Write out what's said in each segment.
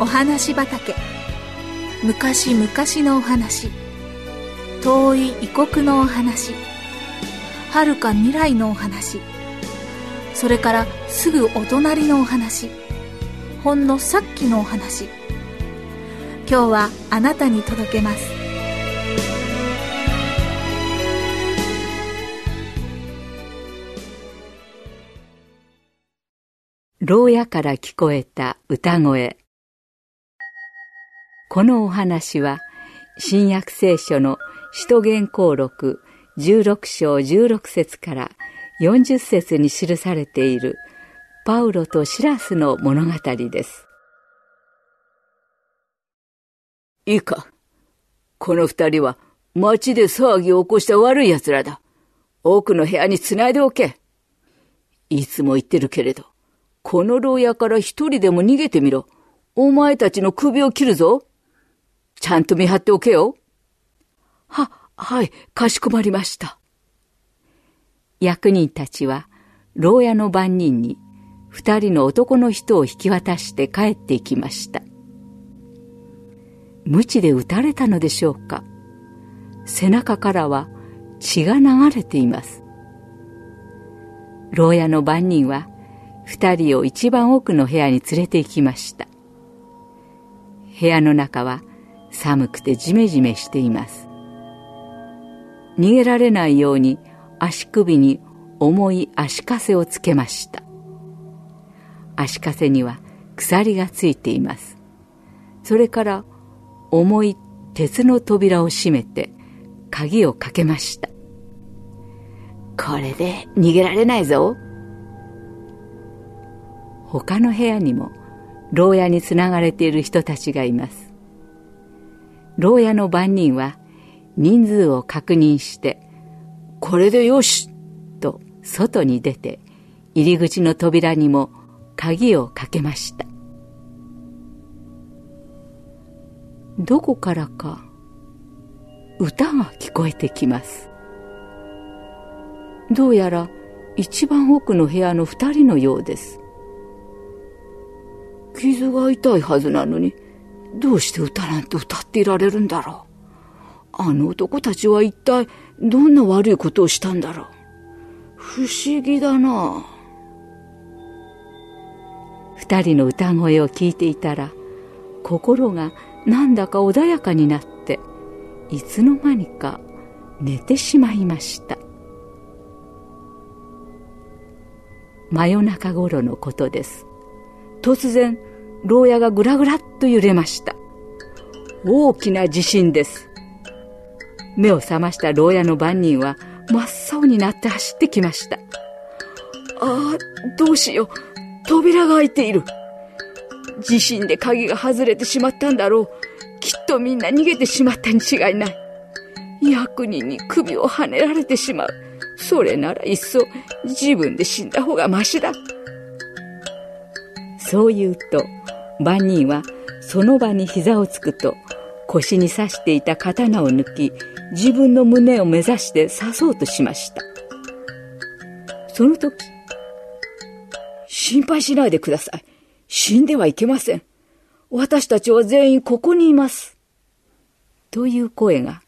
お話畑。昔々のお話。遠い異国のお話。遥か未来のお話。それからすぐお隣のお話。ほんのさっきのお話。今日はあなたに届けます。牢屋から聞こえた歌声。このお話は新約聖書の使徒言行録16章16節から40節に記されているパウロとシラスの物語です。いいか。この二人は町で騒ぎを起こした悪い奴らだ。奥の部屋に繋いでおけ。いつも言ってるけれど、この牢屋から一人でも逃げてみろ。お前たちの首を切るぞ。ちゃんと見張っておけよ。は、はい、かしこまりました。役人たちは、牢屋の番人に、二人の男の人を引き渡して帰っていきました。鞭で撃たれたのでしょうか。背中からは血が流れています。牢屋の番人は、二人を一番奥の部屋に連れて行きました。部屋の中は寒くてジメジメしています。逃げられないように足首に重い足かせをつけました。足かせには鎖がついています。それから重い鉄の扉を閉めて鍵をかけました。これで逃げられないぞ。他の部屋にも牢屋につながれている人たちがいます。牢屋の番人は人数を確認して、これでよしと外に出て入り口の扉にも鍵をかけました。どこからか歌が聞こえてきます。どうやら一番奥の部屋の二人のようです。傷が痛いはずなのに、どうして歌なんて歌っていられるんだろう？あの男たちは一体どんな悪いことをしたんだろう？不思議だな。二人の歌声を聞いていたら、心がなんだか穏やかになって、いつの間にか寝てしまいました。真夜中頃のことです。突然、牢屋がぐらぐらっと揺れました。大きな地震です。目を覚ました牢屋の番人は真っ青になって走ってきました。ああ、どうしよう。扉が開いている。地震で鍵が外れてしまったんだろう。きっとみんな逃げてしまったに違いない。役人に首をはねられてしまう。それならいっそ自分で死んだ方がましだ。そう言うと、万人はその場に膝をつくと腰に刺していた刀を抜き自分の胸を目指して刺そうとしました。その時心配しないでください。死んではいけません。私たちは全員ここにいます。という声が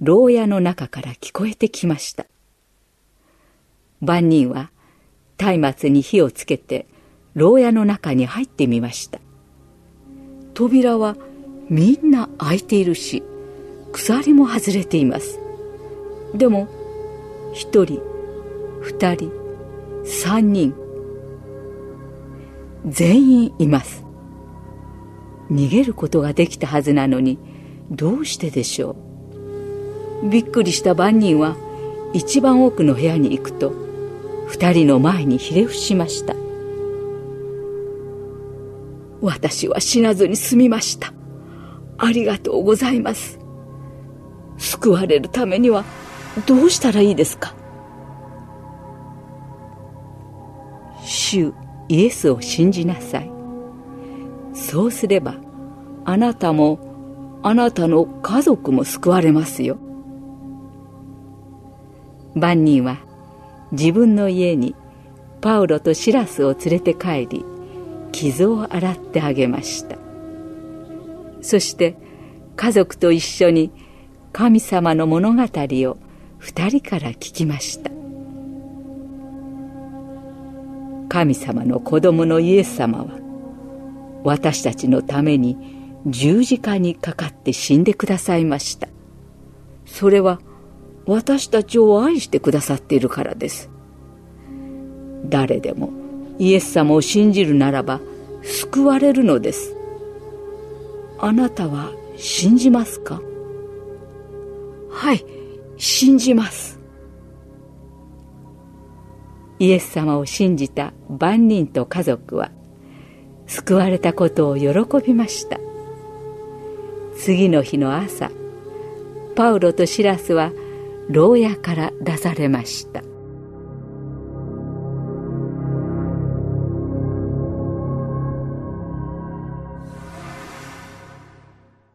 牢屋の中から聞こえてきました。万人は松明に火をつけて牢屋の中に入ってみました。扉はみんな開いているし鎖も外れています。でも一人二人三人全員います。逃げることができたはずなのにどうしてでしょう。びっくりした番人は一番奥の部屋に行くと二人の前にひれ伏しました。私は死なずに済みました。ありがとうございます。救われるためにはどうしたらいいですか？主イエスを信じなさい。そうすればあなたもあなたの家族も救われますよ。万人は自分の家にパウロとシラスを連れて帰り傷を洗ってあげました。そして家族と一緒に神様の物語を二人から聞きました。神様の子供のイエス様は私たちのために十字架にかかって死んでくださいました。それは私たちを愛してくださっているからです。誰でもイエス様を信じるならば救われるのです。あなたは信じますか？はい信じます。イエス様を信じた万人と家族は救われたことを喜びました。次の日の朝パウロとシラスは牢屋から出されました。